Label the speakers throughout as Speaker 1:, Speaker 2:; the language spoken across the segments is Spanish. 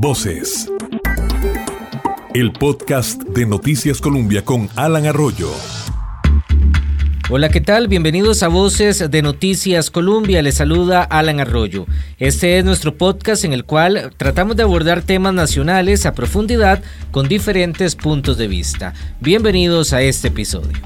Speaker 1: Voces. El podcast de Noticias Colombia con Alan Arroyo.
Speaker 2: Hola, ¿qué tal? Bienvenidos a Voces de Noticias Colombia. Les saluda Alan Arroyo. Este es nuestro podcast en el cual tratamos de abordar temas nacionales a profundidad con diferentes puntos de vista. Bienvenidos a este episodio.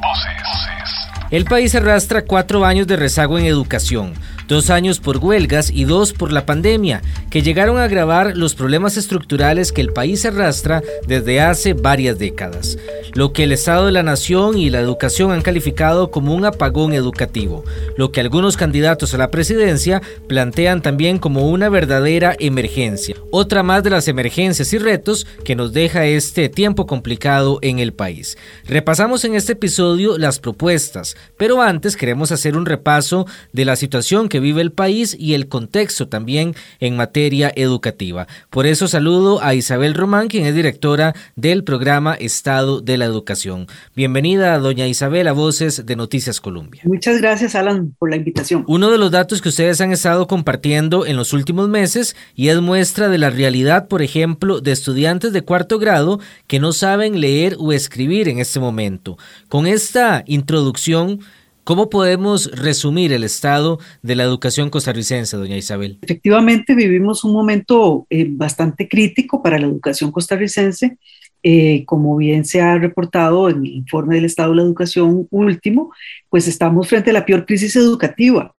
Speaker 2: El país arrastra cuatro años de rezago en educación dos años por huelgas y dos por la pandemia, que llegaron a agravar los problemas estructurales que el país arrastra desde hace varias décadas, lo que el Estado de la Nación y la educación han calificado como un apagón educativo, lo que algunos candidatos a la presidencia plantean también como una verdadera emergencia, otra más de las emergencias y retos que nos deja este tiempo complicado en el país. Repasamos en este episodio las propuestas, pero antes queremos hacer un repaso de la situación que vive el país y el contexto también en materia educativa. Por eso saludo a Isabel Román, quien es directora del programa Estado de la Educación. Bienvenida, doña Isabel, a Voces de Noticias Colombia.
Speaker 3: Muchas gracias, Alan, por la invitación.
Speaker 2: Uno de los datos que ustedes han estado compartiendo en los últimos meses y es muestra de la realidad, por ejemplo, de estudiantes de cuarto grado que no saben leer o escribir en este momento. Con esta introducción, ¿Cómo podemos resumir el estado de la educación costarricense, doña Isabel?
Speaker 3: Efectivamente, vivimos un momento eh, bastante crítico para la educación costarricense. Eh, como bien se ha reportado en el informe del estado de la educación último, pues estamos frente a la peor crisis educativa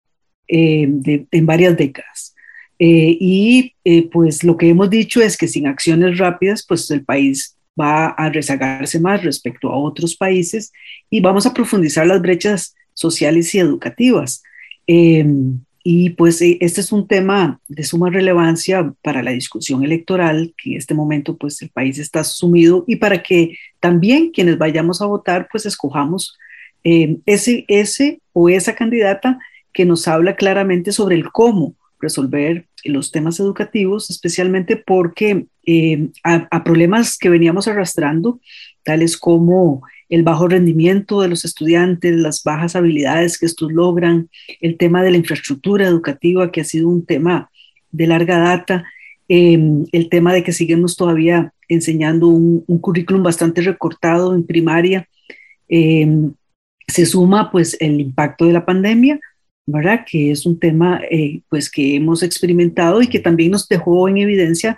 Speaker 3: eh, en varias décadas. y pues lo que hemos dicho es que sin acciones rápidas, pues el país va a rezagarse más respecto a otros países y vamos a profundizar las brechas sociales y educativas. Em, y pues eh, este es un tema de suma relevancia para la discusión electoral, que en este momento pues el país está sumido y para que también quienes vayamos a votar pues escojamos em, ese, ese o esa candidata que nos habla claramente sobre el cómo resolver los temas educativos, especialmente porque em, a, problemas que veníamos arrastrando, tales como el bajo rendimiento de los estudiantes, las bajas habilidades que estos logran, el tema de la infraestructura educativa, que ha sido un tema de larga data, em, el tema de que seguimos todavía enseñando un, currículum bastante recortado en primaria, em, se suma pues el impacto de la pandemia, ¿verdad? Que es un tema eh, pues que hemos experimentado y que también nos dejó en evidencia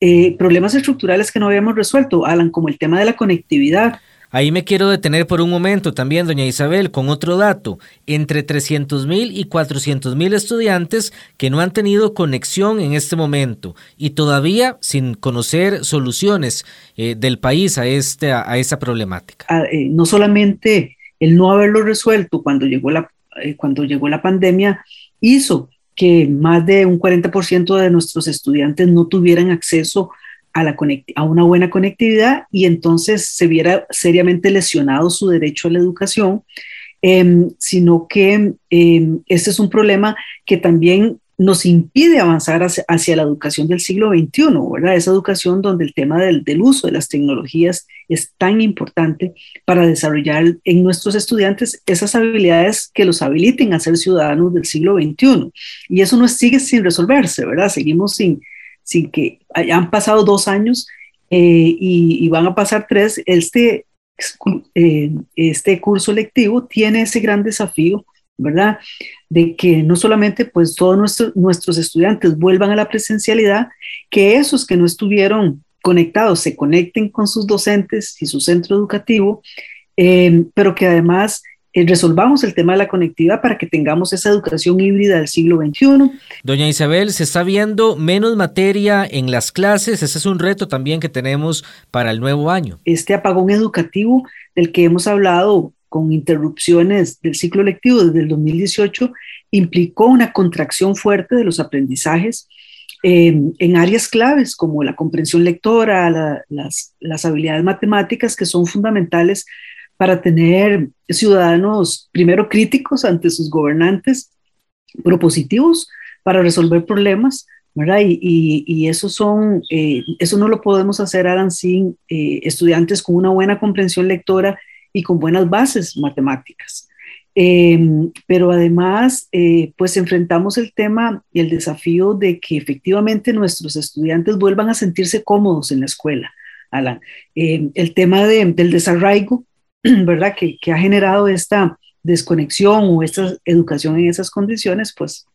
Speaker 3: eh, problemas estructurales que no habíamos resuelto, Alan, como el tema de la conectividad,
Speaker 2: Ahí me quiero detener por un momento también, doña Isabel, con otro dato. Entre 300 mil y 400 mil estudiantes que no han tenido conexión en este momento y todavía sin conocer soluciones eh, del país a, este, a, esa problemática.
Speaker 3: Ah, eh, no solamente el no haberlo resuelto cuando llegó la, eh, cuando llegó la pandemia hizo que más de un 40% de nuestros estudiantes no tuvieran acceso a, la una buena conectividad y entonces se viera seriamente lesionado su derecho a la educación, em, sino que eh, este es un problema que también nos impide avanzar hacia, la educación del siglo XXI, ¿verdad? Esa educación donde el tema del, uso de las tecnologías es tan importante para desarrollar en nuestros estudiantes esas habilidades que los habiliten a ser ciudadanos del siglo XXI. Y eso no sigue sin resolverse, ¿verdad? Seguimos sin, sin que hayan pasado dos años eh, y, van a pasar tres, este, eh, este curso lectivo tiene ese gran desafío, ¿verdad? De que no solamente pues todos nuestros, nuestros estudiantes vuelvan a la presencialidad, que esos que no estuvieron conectados se conecten con sus docentes y su centro educativo, eh, pero que además eh, resolvamos el tema de la conectividad para que tengamos esa educación híbrida del siglo XXI.
Speaker 2: Doña Isabel, ¿se está viendo menos materia en las clases? Ese es un reto también que tenemos para el nuevo año.
Speaker 3: Este apagón educativo del que hemos hablado con interrupciones del ciclo lectivo desde el 2018 implicó una contracción fuerte de los aprendizajes em, en áreas claves como la comprensión lectora, las, las habilidades matemáticas que son fundamentales para tener ciudadanos primero críticos ante sus gobernantes, propositivos para resolver problemas, ¿verdad? Y, y, eso, son, eh, eso no lo podemos hacer, Alan, sin eh, estudiantes con una buena comprensión lectora y con buenas bases matemáticas. Em, pero además, eh, pues enfrentamos el tema y el desafío de que efectivamente nuestros estudiantes vuelvan a sentirse cómodos en la escuela, Alan. Em, el tema del desarraigo, ¿verdad? Que, que, ha generado esta desconexión o esta educación en esas condiciones, pues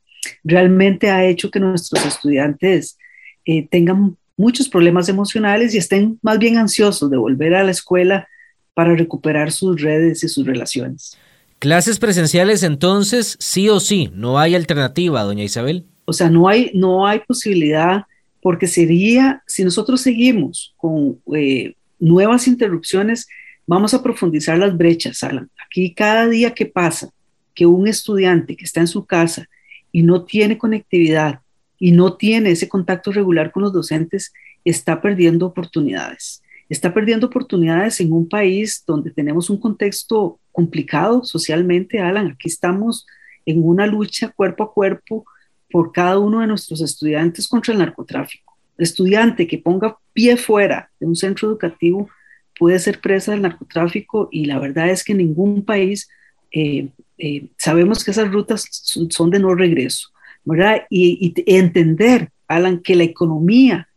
Speaker 3: realmente ha hecho que nuestros estudiantes eh, tengan muchos problemas emocionales y estén más bien ansiosos de volver a la escuela para recuperar sus redes y sus relaciones.
Speaker 2: Clases presenciales entonces, sí o sí, no hay alternativa, doña Isabel.
Speaker 3: O sea, no hay, no hay posibilidad porque sería, si nosotros seguimos con eh, nuevas interrupciones, vamos a profundizar las brechas, Alan. Aquí cada día que pasa que un estudiante que está en su casa y no tiene conectividad y no tiene ese contacto regular con los docentes, está perdiendo oportunidades. Está perdiendo oportunidades en un país donde tenemos un contexto complicado socialmente, Alan. Aquí estamos en una lucha cuerpo a cuerpo por cada uno de nuestros estudiantes contra el narcotráfico. El estudiante que ponga pie fuera de un centro educativo puede ser presa del narcotráfico y la verdad es que en ningún país eh, eh, sabemos que esas rutas son de no regreso, ¿verdad? Y, y entender, Alan, que la economía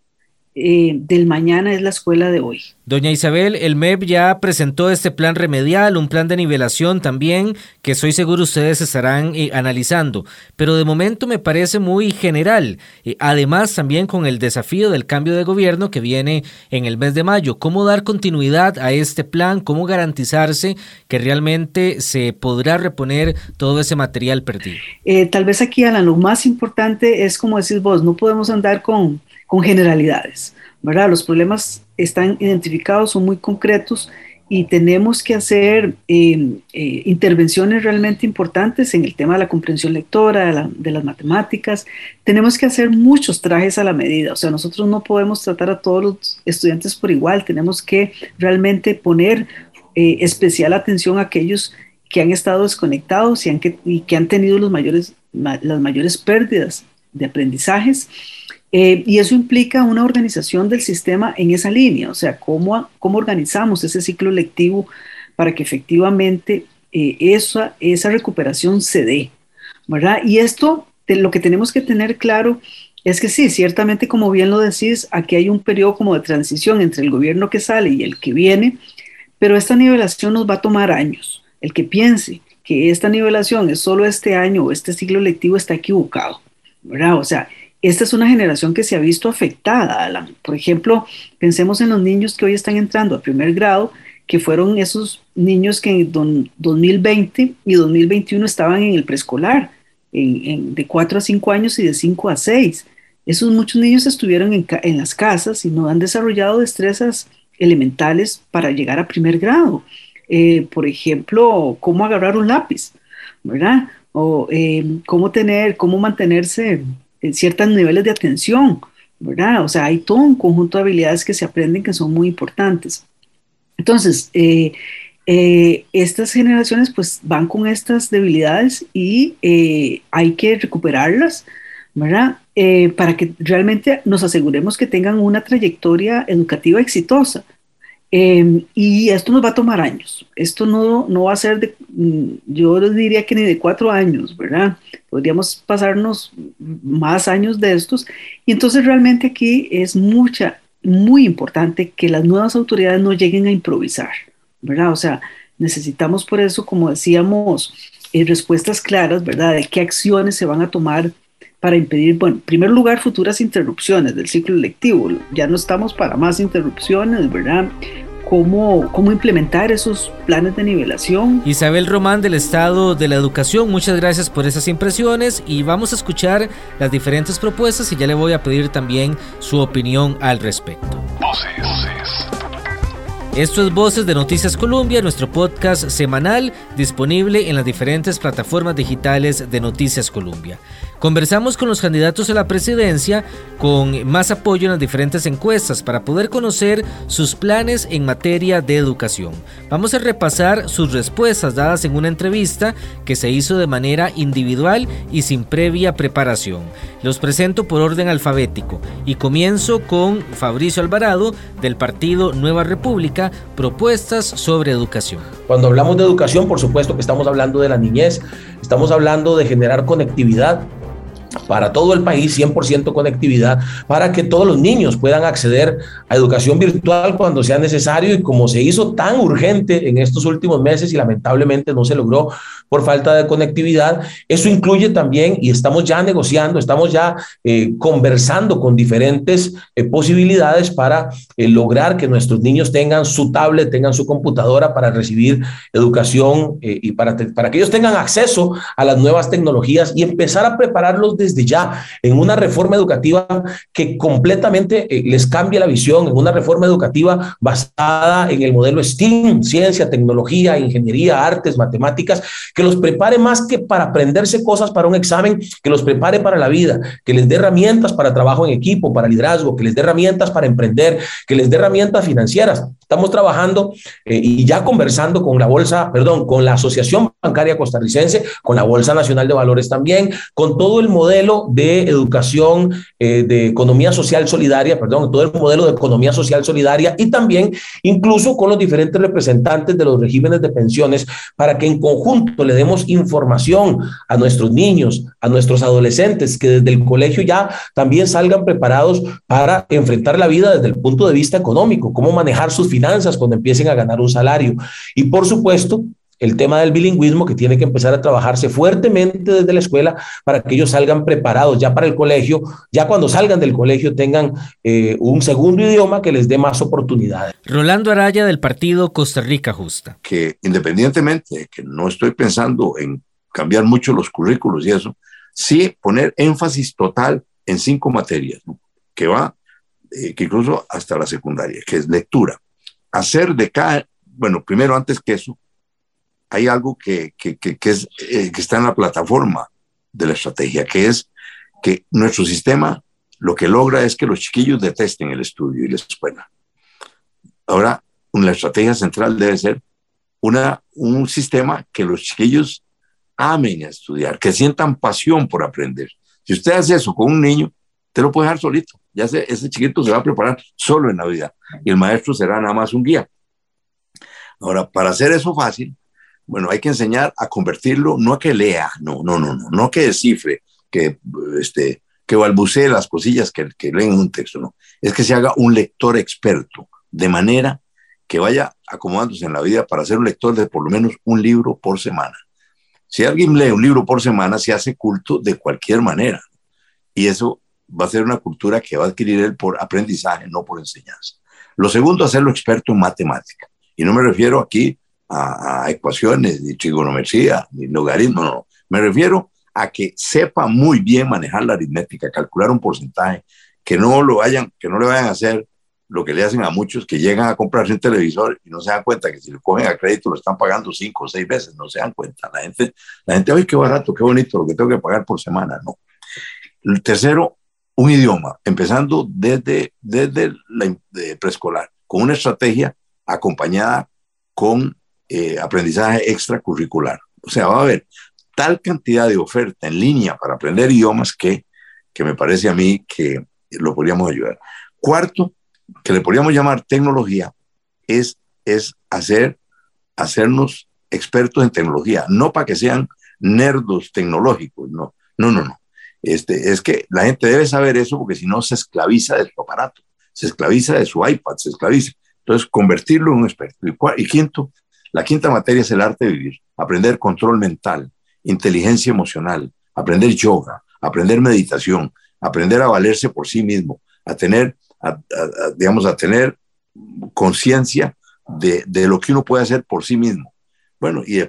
Speaker 3: eh, del mañana es la escuela de hoy.
Speaker 2: Doña Isabel, el MEP ya presentó este plan remedial, un plan de nivelación también, que soy seguro ustedes estarán eh, analizando, pero de momento me parece muy general. Eh, además, también con el desafío del cambio de gobierno que viene en el mes de mayo, ¿cómo dar continuidad a este plan? ¿Cómo garantizarse que realmente se podrá reponer todo ese material perdido?
Speaker 3: tal vez aquí, Alan, lo más importante es, como decís vos, no podemos andar con con generalidades, ¿verdad? Los problemas están identificados, son muy concretos y tenemos que hacer em, eh, intervenciones realmente importantes en el tema de la comprensión lectora, de, las matemáticas. Tenemos que hacer muchos trajes a la medida, o sea, nosotros no podemos tratar a todos los estudiantes por igual, tenemos que realmente poner eh, especial atención a aquellos que han estado desconectados y, que, han tenido las mayores pérdidas de aprendizajes eh, y eso implica una organización del sistema en esa línea, o sea, cómo, cómo organizamos ese ciclo lectivo para que efectivamente eh, esa, esa recuperación se dé, ¿verdad? Y esto, lo que tenemos que tener claro es que sí, ciertamente como bien lo decís, aquí hay un periodo como de transición entre el gobierno que sale y el que viene, pero esta nivelación nos va a tomar años. El que piense que esta nivelación es solo este año o este ciclo lectivo está equivocado, ¿verdad? O sea, esta es una generación que se ha visto afectada. Por ejemplo, pensemos en los niños que hoy están entrando a primer grado, que fueron esos niños que en 2020 y 2021 estaban en el preescolar, de 4 a 5 años y de 5 a 6. Esos muchos niños estuvieron en, las casas y no han desarrollado destrezas elementales para llegar a primer grado. Eh, por ejemplo, cómo agarrar un lápiz, ¿verdad? O eh, cómo tener, cómo mantenerse ciertos niveles de atención, ¿verdad? O sea, hay todo un conjunto de habilidades que se aprenden que son muy importantes. Entonces, eh, eh, estas generaciones pues van con estas debilidades y eh, hay que recuperarlas, ¿verdad? para que realmente nos aseguremos que tengan una trayectoria educativa exitosa. Em, y esto nos va a tomar años. Esto no, no va a ser de, mm, yo diría que ni de cuatro años, ¿verdad? Podríamos pasarnos más años de estos. Y entonces realmente aquí es mucha, muy importante que las nuevas autoridades no lleguen a improvisar, ¿verdad? O sea, necesitamos por eso, como decíamos, eh, respuestas claras, ¿verdad? De qué acciones se van a tomar para impedir, bueno, en primer lugar, futuras interrupciones del ciclo lectivo. Ya no estamos para más interrupciones, ¿verdad? Cómo, cómo, implementar esos planes de nivelación.
Speaker 2: Isabel Román del Estado de la Educación, muchas gracias por esas impresiones y vamos a escuchar las diferentes propuestas y ya le voy a pedir también su opinión al respecto. Esto es Voces de Noticias Colombia, nuestro podcast semanal disponible en las diferentes plataformas digitales de Noticias Colombia. Conversamos con los candidatos a la presidencia con más apoyo en las diferentes encuestas para poder conocer sus planes en materia de educación. Vamos a repasar sus respuestas dadas en una entrevista que se hizo de manera individual y sin previa preparación. Los presento por orden alfabético y comienzo con Fabricio Alvarado del partido Nueva República, propuestas sobre educación.
Speaker 4: Cuando hablamos de educación, por supuesto que estamos hablando de la niñez, estamos hablando de generar conectividad para todo el país, 100% conectividad, para que todos los niños puedan acceder a educación virtual cuando sea necesario. Y como se hizo tan urgente en estos últimos meses y lamentablemente no se logró por falta de conectividad, eso incluye también, y estamos ya negociando, estamos ya eh, conversando con diferentes eh, posibilidades para eh, lograr que nuestros niños tengan su tablet, tengan su computadora para recibir educación y para, para que ellos tengan acceso a las nuevas tecnologías y empezar a prepararlos desde ya en una reforma educativa que completamente eh, les cambie la visión, en una reforma educativa basada en el modelo STEAM, ciencia, tecnología, ingeniería, artes, matemáticas, que los prepare más que para aprenderse cosas para un examen, que los prepare para la vida, que les dé herramientas para trabajo en equipo, para liderazgo, que les dé herramientas para emprender, que les dé herramientas financieras. Estamos trabajando eh, y ya conversando con la Bolsa, perdón, con la Asociación Bancaria Costarricense, con la Bolsa Nacional de Valores también, con todo el modelo de educación, eh, de economía social solidaria, perdón, todo el modelo de economía social solidaria y también incluso con los diferentes representantes de los regímenes de pensiones para que en conjunto le demos información a nuestros niños, a nuestros adolescentes, que desde el colegio ya también salgan preparados para enfrentar la vida desde el punto de vista económico, cómo manejar sus finanzas cuando empiecen a ganar un salario. Y por supuesto, el tema del bilingüismo que tiene que empezar a trabajarse fuertemente desde la escuela para que ellos salgan preparados ya para el colegio, ya cuando salgan del colegio tengan eh, un segundo idioma que les dé más oportunidades.
Speaker 2: Rolando Araya del partido Costa Rica Justa.
Speaker 5: Que independientemente de que no estoy pensando en cambiar mucho los currículos y eso, sí poner énfasis total en cinco materias, que va, eh, que incluso hasta la secundaria, que es lectura, hacer de cada, bueno, primero antes que eso, hay algo que, que, eh, que está en la plataforma de la estrategia, que es que nuestro sistema lo que logra es que los chiquillos detesten el estudio y la escuela. Ahora, una estrategia central debe ser una, un sistema que los chiquillos amen a estudiar, que sientan pasión por aprender. Si usted hace eso con un niño, te lo puede dejar solito. Ya ese chiquito se va a preparar solo en la vida y el maestro será nada más un guía. Ahora, para hacer eso fácil, bueno, hay que enseñar a convertirlo, no a que lea, no, no, no, no, no que descifre, que, este, que balbucee las cosillas que, que leen un texto, no. Es que se haga un lector experto, de manera que vaya acomodándose en la vida para ser un lector de por lo menos un libro por semana. Si alguien lee un libro por semana, se hace culto de cualquier manera. Y eso va a ser una cultura que va a adquirir él por aprendizaje, no por enseñanza. Lo segundo, hacerlo experto en matemática. Y no me refiero aquí a, ecuaciones, ni trigonometría, ni logaritmo, no. Me refiero a que sepa muy bien manejar la aritmética, calcular un porcentaje, que no lo vayan, que no le vayan a hacer lo que le hacen a muchos que llegan a comprarse un televisor y no se dan cuenta que si lo cogen a crédito lo están pagando cinco o seis veces, no se dan cuenta. La gente, la gente, ¡ay, qué barato, qué bonito lo que tengo que pagar por semana! No. El tercero, un idioma, empezando desde, desde la preescolar, con una estrategia acompañada con eh, aprendizaje extracurricular. O sea, va a haber tal cantidad de oferta en línea para aprender idiomas que, que me parece a mí que lo podríamos ayudar. Cuarto, que le podríamos llamar tecnología, es, es hacer, hacernos expertos en tecnología, no para que sean nerdos tecnológicos, no, no, no, no. Este, es que la gente debe saber eso porque si no se esclaviza de su aparato, se esclaviza de su iPad, se esclaviza. Entonces, convertirlo en un experto. Y, quinto, la quinta materia es el arte de vivir, aprender control mental, inteligencia emocional, aprender yoga, aprender meditación, aprender a valerse por sí mismo, a tener, digamos, a tener conciencia de, lo que uno puede hacer por sí mismo. Bueno, y,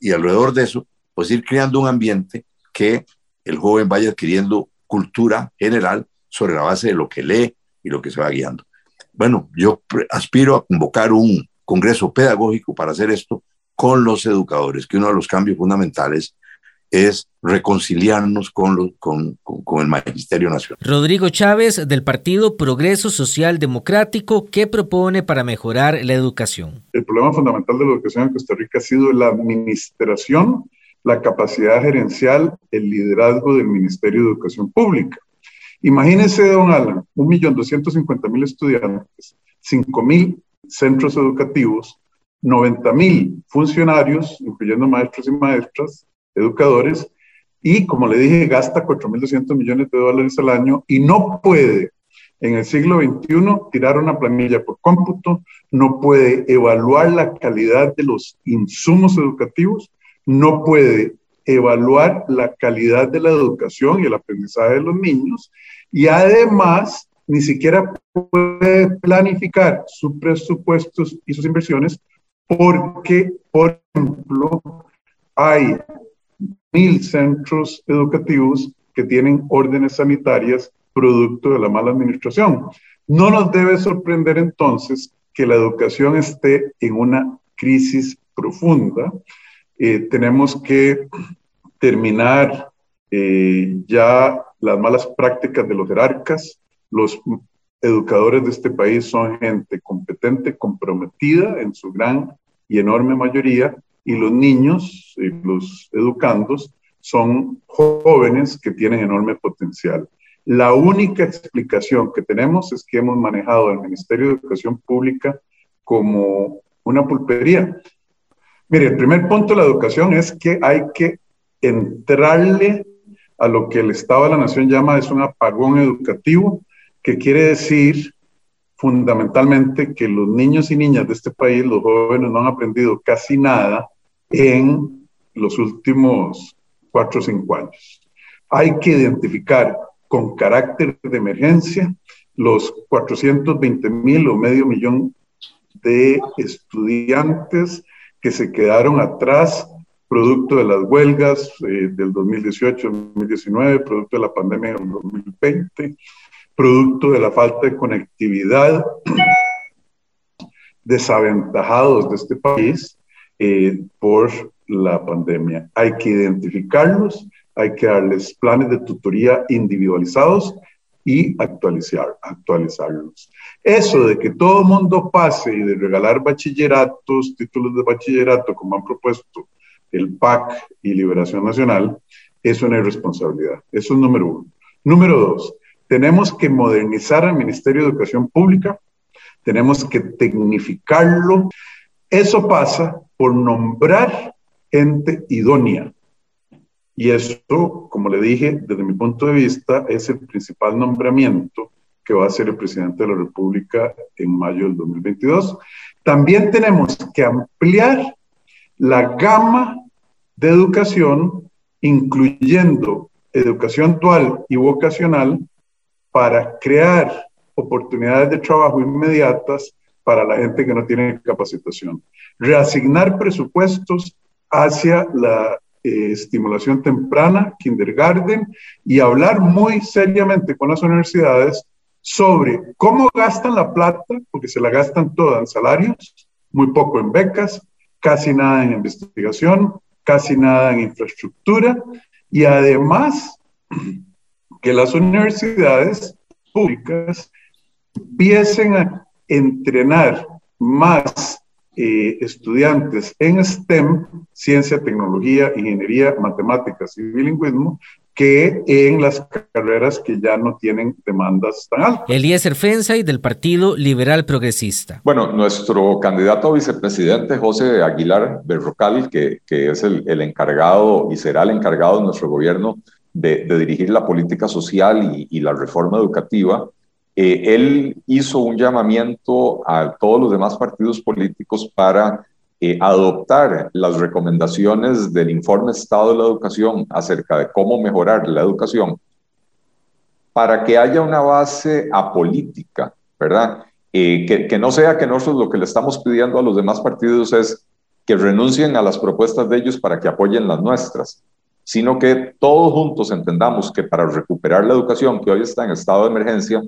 Speaker 5: y alrededor de eso, pues ir creando un ambiente que el joven vaya adquiriendo cultura general sobre la base de lo que lee y lo que se va guiando. Bueno, yo aspiro a convocar un congreso pedagógico para hacer esto con los educadores, que uno de los cambios fundamentales es reconciliarnos con, con, con, el Magisterio Nacional.
Speaker 2: Rodrigo Chávez, del Partido Progreso Social Democrático, ¿qué propone para mejorar la educación?
Speaker 6: El problema fundamental de la educación en Costa Rica ha sido la administración, la capacidad gerencial, el liderazgo del Ministerio de Educación Pública. Imagínese, don Alan, 1.250.000 estudiantes, 5.000 centros educativos, 90.000 funcionarios, incluyendo maestros y maestras, educadores, y como le dije, gasta 4.200 millones de dólares al año y no puede en el siglo XXI tirar una planilla por cómputo, no puede evaluar la calidad de los insumos educativos, no puede evaluar la calidad de la educación y el aprendizaje de los niños y además ni siquiera puede planificar sus presupuestos y sus inversiones porque, por ejemplo, hay mil centros educativos que tienen órdenes sanitarias producto de la mala administración. No nos debe sorprender entonces que la educación esté en una crisis profunda. Eh, tenemos que terminar eh, ya las malas prácticas de los jerarcas. Los educadores de este país son gente competente, comprometida en su gran y enorme mayoría, y los niños y los educandos son jóvenes que tienen enorme potencial. La única explicación que tenemos es que hemos manejado el Ministerio de Educación Pública como una pulpería. Mire, el primer punto de la educación es que hay que entrarle a lo que el Estado de la Nación llama es un apagón educativo, que quiere decir fundamentalmente que los niños y niñas de este país, los jóvenes, no han aprendido casi nada en los últimos cuatro o cinco años. Hay que identificar con carácter de emergencia los 420 mil o medio millón de estudiantes que se quedaron atrás producto de las huelgas eh, del 2018-2019, producto de la pandemia del 2020, producto de la falta de conectividad, desaventajados de este país eh, por la pandemia. Hay que identificarlos, hay que darles planes de tutoría individualizados y actualizar, actualizarlos. Eso de que todo mundo pase y de regalar bachilleratos, títulos de bachillerato, como han propuesto el PAC y Liberación Nacional, es una irresponsabilidad. Eso es número uno. Número dos, tenemos que modernizar al Ministerio de Educación Pública, tenemos que tecnificarlo. Eso pasa por nombrar gente idónea. Y eso, como le dije, desde mi punto de vista, es el principal nombramiento que va a hacer el presidente de la República en mayo del 2022. También tenemos que ampliar la gama de educación, incluyendo educación dual y vocacional, para crear oportunidades de trabajo inmediatas para la gente que no tiene capacitación. Reasignar presupuestos hacia la eh, estimulación temprana, kindergarten, y hablar muy seriamente con las universidades sobre cómo gastan la plata, porque se la gastan toda en salarios, muy poco en becas, casi nada en investigación, casi nada en infraestructura, y además que las universidades públicas empiecen a entrenar más eh, estudiantes en STEM, ciencia, tecnología, ingeniería, matemáticas y bilingüismo, que en las carreras que ya no tienen demandas tan altas.
Speaker 2: Eliezer Fensay del Partido Liberal Progresista.
Speaker 7: Bueno, nuestro candidato a vicepresidente, José Aguilar Berrocal, que, que es el, el, encargado y será el encargado de nuestro gobierno de, dirigir la política social y, y la reforma educativa, eh, él hizo un llamamiento a todos los demás partidos políticos para eh, adoptar las recomendaciones del informe Estado de la Educación acerca de cómo mejorar la educación para que haya una base apolítica, ¿verdad? Eh, que, que, no sea que nosotros lo que le estamos pidiendo a los demás partidos es que renuncien a las propuestas de ellos para que apoyen las nuestras, sino que todos juntos entendamos que para recuperar la educación que hoy está en estado de emergencia,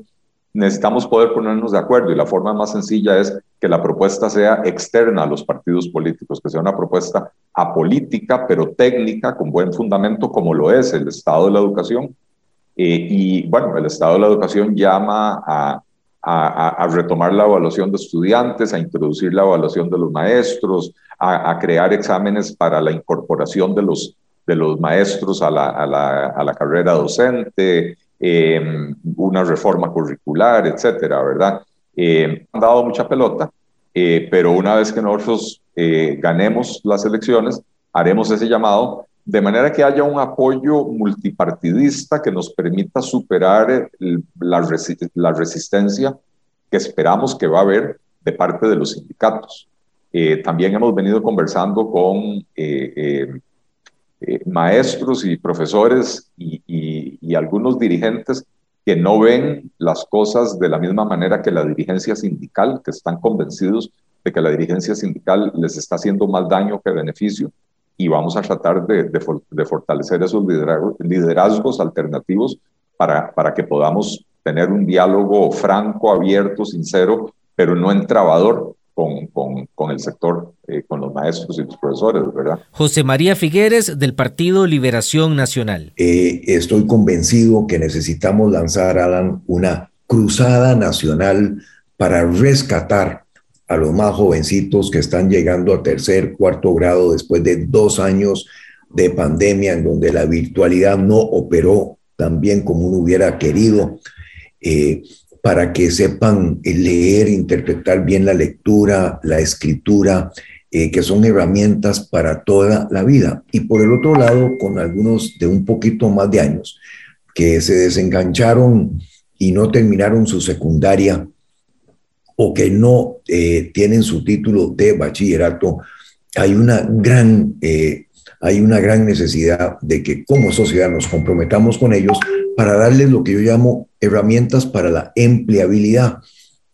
Speaker 7: necesitamos poder ponernos de acuerdo y la forma más sencilla es que la propuesta sea externa a los partidos políticos, que sea una propuesta apolítica, pero técnica, con buen fundamento, como lo es el Estado de la Educación. Eh, y bueno, el Estado de la Educación llama a, a, retomar la evaluación de estudiantes, a introducir la evaluación de los maestros, a, crear exámenes para la incorporación de los, de los maestros a la, a la, a la carrera docente, eh, una reforma curricular, etcétera, ¿verdad? Eh, han dado mucha pelota, eh, pero una vez que nosotros eh, ganemos las elecciones, haremos ese llamado de manera que haya un apoyo multipartidista que nos permita superar la, la resistencia que esperamos que va a haber de parte de los sindicatos. también hemos venido conversando con maestros y profesores y, y algunos dirigentes que no ven las cosas de la misma manera que la dirigencia sindical, que están convencidos de que la dirigencia sindical les está haciendo más daño que beneficio. Y vamos a tratar de, de, fortalecer esos liderazgos, alternativos para, para que podamos tener un diálogo franco, abierto, sincero, pero no entrabador con, con, con el sector, eh, con los maestros y los profesores, ¿verdad?
Speaker 2: José María Figueres, del Partido Liberación Nacional.
Speaker 8: Eh, estoy convencido que necesitamos lanzar, Alan, una cruzada nacional para rescatar a los más jovencitos que están llegando a tercer, cuarto grado después de dos años de pandemia en donde la virtualidad no operó tan bien como uno hubiera querido. Eh, para que sepan eh, leer, interpretar bien la lectura, la escritura, eh, que son herramientas para toda la vida. Y por el otro lado, con algunos de un poquito más de años, que se desengancharon y no terminaron su secundaria o que no eh, tienen su título de bachillerato, hay una gran hay una gran necesidad de que como sociedad nos comprometamos con ellos para darles lo que yo llamo herramientas para la empleabilidad,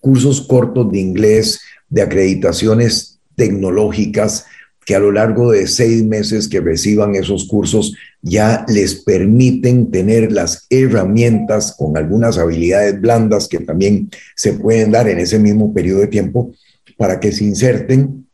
Speaker 8: cursos cortos de inglés, de acreditaciones tecnológicas, que a lo largo de seis meses que reciban esos cursos ya les permiten tener las herramientas con algunas habilidades blandas que también se pueden dar en ese mismo periodo de tiempo para que se inserten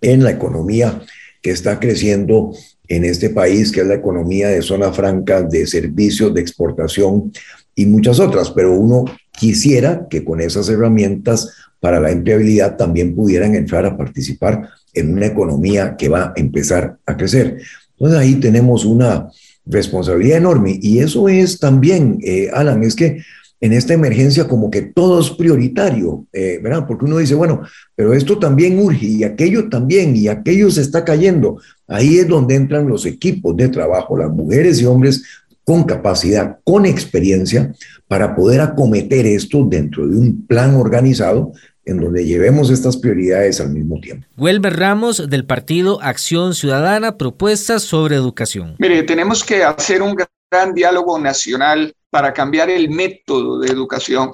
Speaker 8: en la economía que está creciendo en este país, que es la economía de zona franca, de servicios, de exportación y muchas otras, pero uno quisiera que con esas herramientas para la empleabilidad también pudieran entrar a participar en una economía que va a empezar a crecer. Entonces ahí tenemos una responsabilidad enorme y eso es también, eh, Alan, es que en esta emergencia como que todo es prioritario, eh, ¿verdad? Porque uno dice, bueno, pero esto también urge y aquello también y aquello se está cayendo. Ahí es donde entran los equipos de trabajo, las mujeres y hombres con capacidad, con experiencia, para poder acometer esto dentro de un plan organizado en donde llevemos estas prioridades al mismo tiempo.
Speaker 2: Huelber Ramos, del Partido Acción Ciudadana, propuestas sobre educación.
Speaker 9: Mire, tenemos que hacer un gran diálogo nacional para cambiar el método de educación.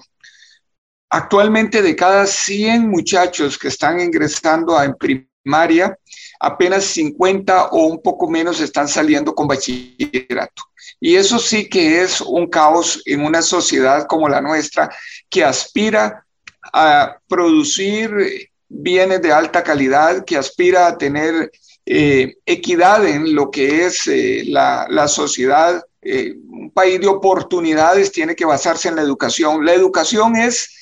Speaker 9: Actualmente de cada 100 muchachos que están ingresando a en primaria, apenas 50 o un poco menos están saliendo con bachillerato. Y eso sí que es un caos en una sociedad como la nuestra que aspira a producir bienes de alta calidad, que aspira a tener eh, equidad en lo que es eh, la, la, sociedad eh, un país de oportunidades tiene que basarse en la educación. La educación es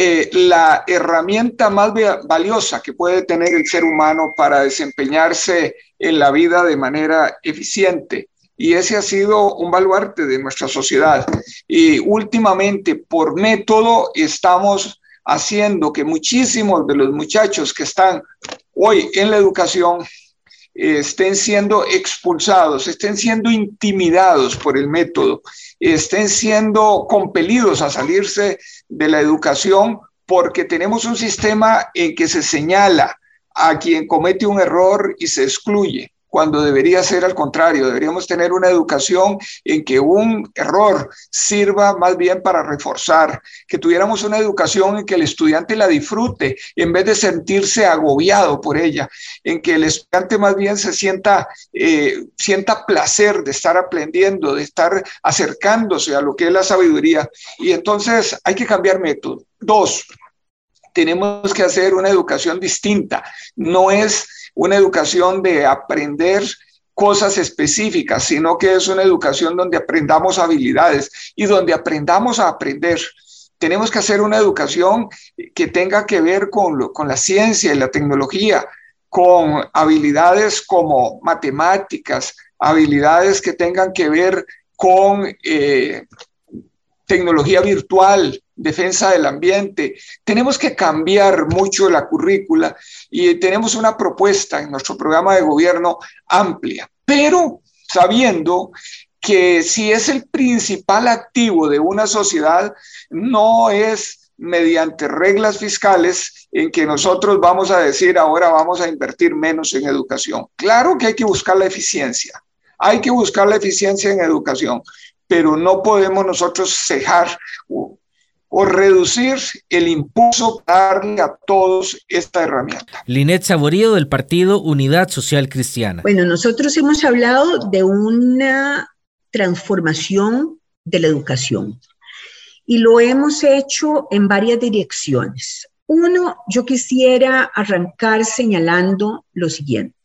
Speaker 9: eh, la herramienta más valiosa que puede tener el ser humano para desempeñarse en la vida de manera eficiente. Y ese ha sido un baluarte de nuestra sociedad. Y últimamente, por método, estamos haciendo que muchísimos de los muchachos que están hoy en la educación estén siendo expulsados, estén siendo intimidados por el método, estén siendo compelidos a salirse de la educación porque tenemos un sistema en que se señala a quien comete un error y se excluye cuando debería ser al contrario. Deberíamos tener una educación en que un error sirva más bien para reforzar, que tuviéramos una educación en que el estudiante la disfrute en vez de sentirse agobiado por ella, en que el estudiante más bien se sienta, eh, sienta placer de estar aprendiendo, de estar acercándose a lo que es la sabiduría. Y entonces hay que cambiar método. Dos, tenemos que hacer una educación distinta. No es una educación de aprender cosas específicas, sino que es una educación donde aprendamos habilidades y donde aprendamos a aprender. Tenemos que hacer una educación que tenga que ver con, con la ciencia y la tecnología, con habilidades como matemáticas, habilidades que tengan que ver con eh, tecnología virtual, defensa del ambiente. Tenemos que cambiar mucho la currícula y tenemos una propuesta en nuestro programa de gobierno amplia, pero sabiendo que si es el principal activo de una sociedad, no es mediante reglas fiscales en que nosotros vamos a decir ahora vamos a invertir menos en educación. Claro que hay que buscar la eficiencia, hay que buscar la eficiencia en educación, pero no podemos nosotros cejar o, reducir el impulso para darle a todos esta herramienta.
Speaker 2: Linet Saborío del Partido Unidad Social Cristiana.
Speaker 10: Bueno, nosotros hemos hablado de una transformación de la educación y lo hemos hecho en varias direcciones. Uno, yo quisiera arrancar señalando lo siguiente.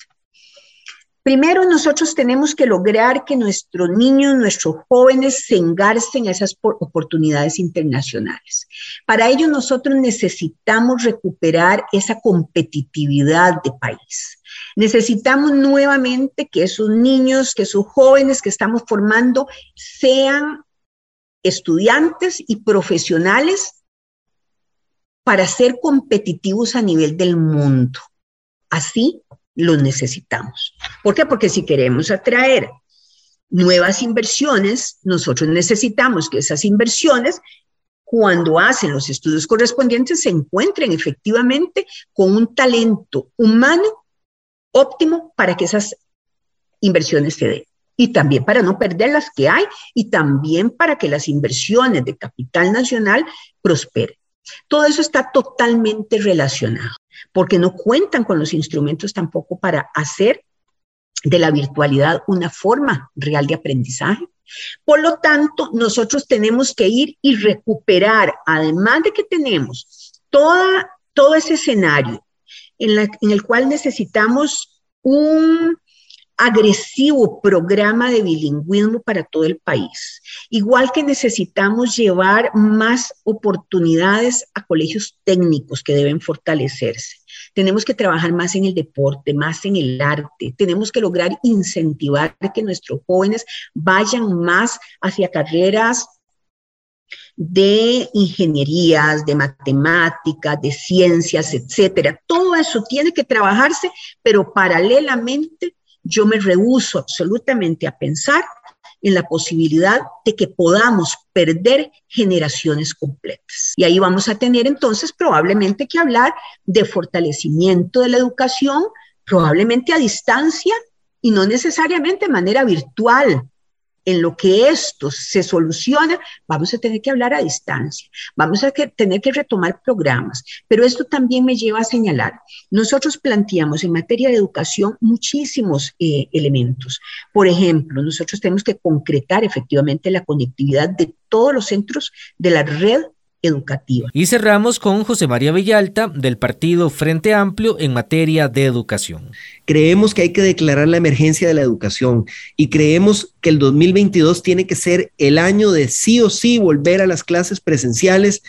Speaker 10: Primero, nosotros tenemos que lograr que nuestros niños, nuestros jóvenes se engarcen a esas oportunidades internacionales. Para ello, nosotros necesitamos recuperar esa competitividad de país. Necesitamos nuevamente que esos niños, que esos jóvenes que estamos formando sean estudiantes y profesionales para ser competitivos a nivel del mundo. Así los necesitamos. ¿Por qué? Porque si queremos atraer nuevas inversiones, nosotros necesitamos que esas inversiones, cuando hacen los estudios correspondientes, se encuentren efectivamente con un talento humano óptimo para que esas inversiones se den. Y también para no perder las que hay y también para que las inversiones de capital nacional prosperen. Todo eso está totalmente relacionado porque no cuentan con los instrumentos tampoco para hacer de la virtualidad una forma real de aprendizaje. Por lo tanto, nosotros tenemos que ir y recuperar, además de que tenemos toda, todo ese escenario en, en el cual necesitamos un agresivo programa de bilingüismo para todo el país. Igual que necesitamos llevar más oportunidades a colegios técnicos que deben fortalecerse. Tenemos que trabajar más en el deporte, más en el arte. Tenemos que lograr incentivar que nuestros jóvenes vayan más hacia carreras de ingenierías, de matemáticas, de ciencias, etcétera. Todo eso tiene que trabajarse, pero paralelamente yo me rehuso absolutamente a pensar en la posibilidad de que podamos perder generaciones completas. Y ahí vamos a tener entonces probablemente que hablar de fortalecimiento de la educación, probablemente a distancia y no necesariamente de manera virtual, en lo que esto se soluciona, vamos a tener que hablar a distancia, vamos a tener que retomar programas, pero esto también me lleva a señalar, nosotros planteamos en materia de educación muchísimos eh, elementos. Por ejemplo, nosotros tenemos que concretar efectivamente la conectividad de todos los centros de la red educativa.
Speaker 2: Y cerramos con José María Villalta del partido Frente Amplio en materia de educación.
Speaker 11: Creemos que hay que declarar la emergencia de la educación y creemos que el 2022 tiene que ser el año de sí o sí volver a las clases presenciales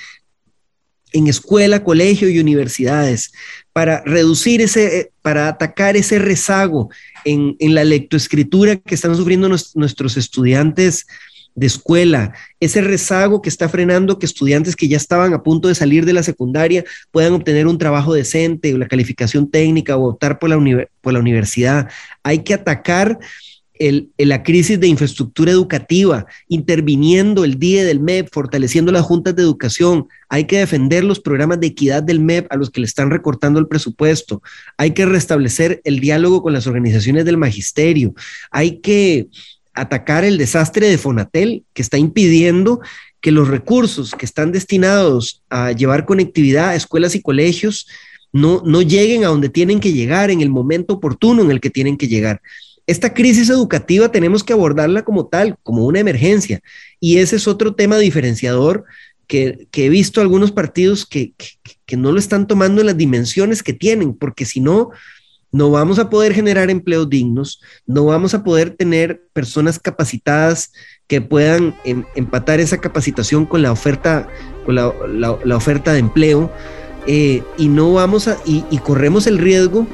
Speaker 11: en escuela, colegio y universidades para reducir ese, para atacar ese rezago en, en la lectoescritura que están sufriendo nuestros estudiantes de escuela, ese rezago que está frenando que estudiantes que ya estaban a punto de salir de la secundaria puedan obtener un trabajo decente o la calificación técnica o optar por la, por la universidad. Hay que atacar el, la crisis de infraestructura educativa, interviniendo el día del MEP, fortaleciendo las juntas de educación. Hay que defender los programas de equidad del MEP a los que le están recortando el presupuesto. Hay que restablecer el diálogo con las organizaciones del magisterio. Hay que atacar el desastre de Fonatel que está impidiendo que los recursos que están destinados a llevar conectividad a escuelas y colegios no, no lleguen a donde tienen que llegar en el momento oportuno en el que tienen que llegar. Esta crisis educativa tenemos que abordarla como tal, como una emergencia. Y ese es otro tema diferenciador que, he visto algunos partidos que, que, no lo están tomando en las dimensiones que tienen, porque si no, no vamos a poder generar empleos dignos, no vamos a poder tener personas capacitadas que puedan em, empatar esa capacitación con la oferta, con la, oferta de empleo, eh, y no vamos a, y, y, corremos el riesgo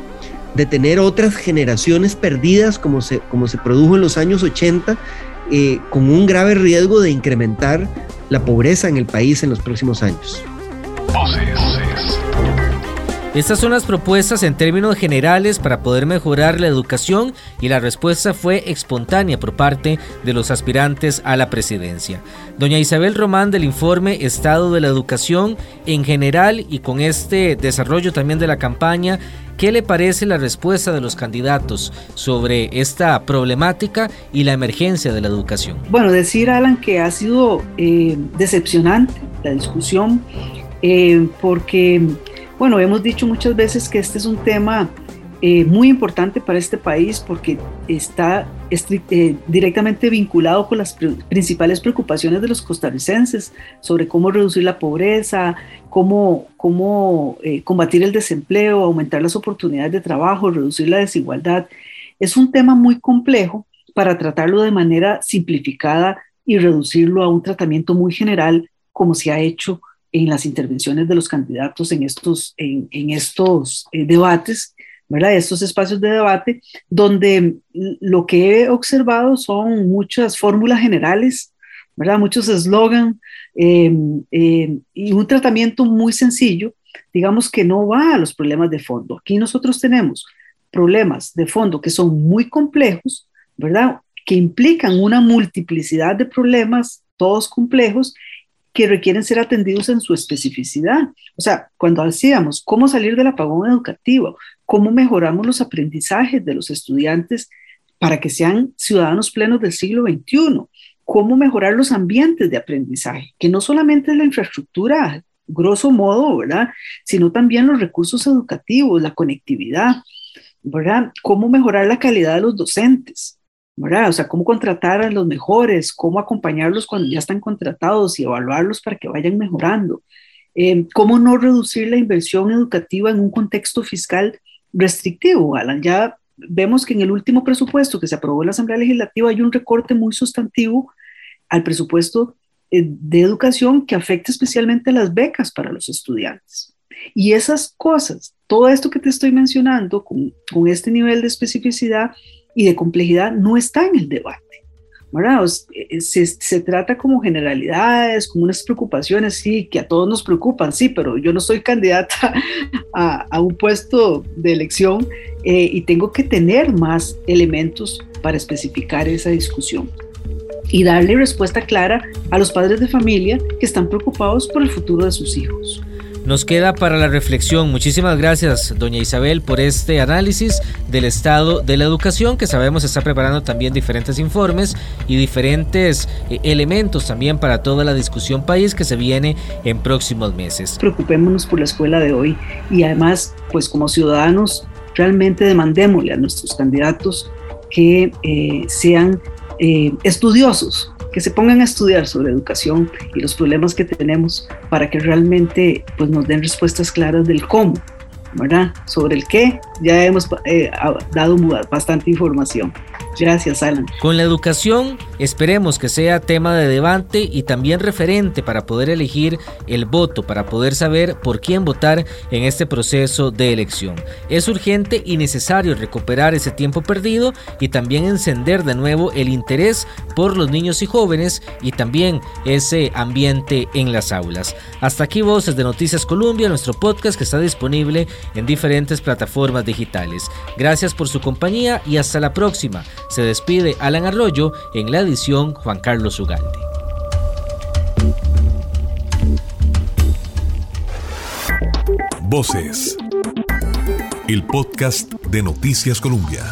Speaker 11: de tener otras generaciones perdidas como se, como se produjo en los años 80, eh, con un grave riesgo de incrementar la pobreza en el país en los próximos años.
Speaker 2: Estas son las propuestas en términos generales para poder mejorar la educación y la respuesta fue espontánea por parte de los aspirantes a la presidencia. Doña Isabel Román del informe Estado de la Educación en general y con este desarrollo también de la campaña, ¿qué le parece la respuesta de los candidatos sobre esta problemática y la emergencia de la educación?
Speaker 3: Bueno, decir Alan que ha sido eh, decepcionante la discusión eh, porque bueno, hemos dicho muchas veces que este es un tema eh, muy importante para este país porque está eh, directamente vinculado con las principales preocupaciones de los costarricenses sobre cómo reducir la pobreza, cómo, cómo eh, combatir el desempleo, aumentar las oportunidades de trabajo, reducir la desigualdad. Es un tema muy complejo para tratarlo de manera simplificada y reducirlo a un tratamiento muy general como se ha hecho en las intervenciones de los candidatos en estos, en, estos eh, debates, ¿verdad? Estos espacios de debate, donde lo que he observado son muchas fórmulas generales, ¿verdad? Muchos eslogan em, em, y un tratamiento muy sencillo, digamos que no va a los problemas de fondo. Aquí nosotros tenemos problemas de fondo que son muy complejos, ¿verdad? Que implican una multiplicidad de problemas, todos complejos, que requieren ser atendidos en su especificidad. O sea, cuando decíamos cómo salir del apagón educativo, cómo mejoramos los aprendizajes de los estudiantes para que sean ciudadanos plenos del siglo XXI, cómo mejorar los ambientes de aprendizaje, que no solamente es la infraestructura, grosso modo, ¿verdad? Sino también los recursos educativos, la conectividad, ¿verdad? Cómo mejorar la calidad de los docentes, o sea, cómo contratar a los mejores, cómo acompañarlos cuando ya están contratados y evaluarlos para que vayan mejorando. Eh, cómo no reducir la inversión educativa en un contexto fiscal restrictivo, Alan. Ya vemos que en el último presupuesto que se aprobó en la Asamblea Legislativa hay un recorte muy sustantivo al presupuesto eh, de educación que afecta especialmente las becas para los estudiantes. Y esas cosas, todo esto que te estoy mencionando con, con este nivel de especificidad, y de complejidad no está en el debate. ¿verdad? Eh, se, se, trata como generalidades, como unas preocupaciones, sí, que a todos nos preocupan, sí, pero yo no soy candidata a, a un puesto de elección eh, y tengo que tener más elementos para especificar esa discusión y darle respuesta clara a los padres de familia que están preocupados por el futuro de sus hijos
Speaker 2: nos queda para la reflexión. Muchísimas gracias, doña Isabel, por este análisis del estado de la educación que sabemos está preparando también diferentes informes y diferentes eh, elementos también para toda la discusión país que se viene en próximos meses.
Speaker 3: Preocupémonos por la escuela de hoy y además, pues como ciudadanos, realmente demandémosle a nuestros candidatos que eh, sean eh, estudiosos que se pongan a estudiar sobre educación y los problemas que tenemos para que realmente pues, nos den respuestas claras del cómo, ¿verdad? Sobre el qué ya hemos eh, dado bastante información. Gracias, Alan.
Speaker 2: Con la educación, esperemos que sea tema de debate y también referente para poder elegir el voto, para poder saber por quién votar en este proceso de elección. Es urgente y necesario recuperar ese tiempo perdido y también encender de nuevo el interés por los niños y jóvenes y también ese ambiente en las aulas. Hasta aquí Voces de Noticias Colombia, nuestro podcast que está disponible en diferentes plataformas digitales. Gracias por su compañía y hasta la próxima. Se despide Alan Arroyo en la edición Juan Carlos Ugalde.
Speaker 1: Voces. El podcast de Noticias Colombia.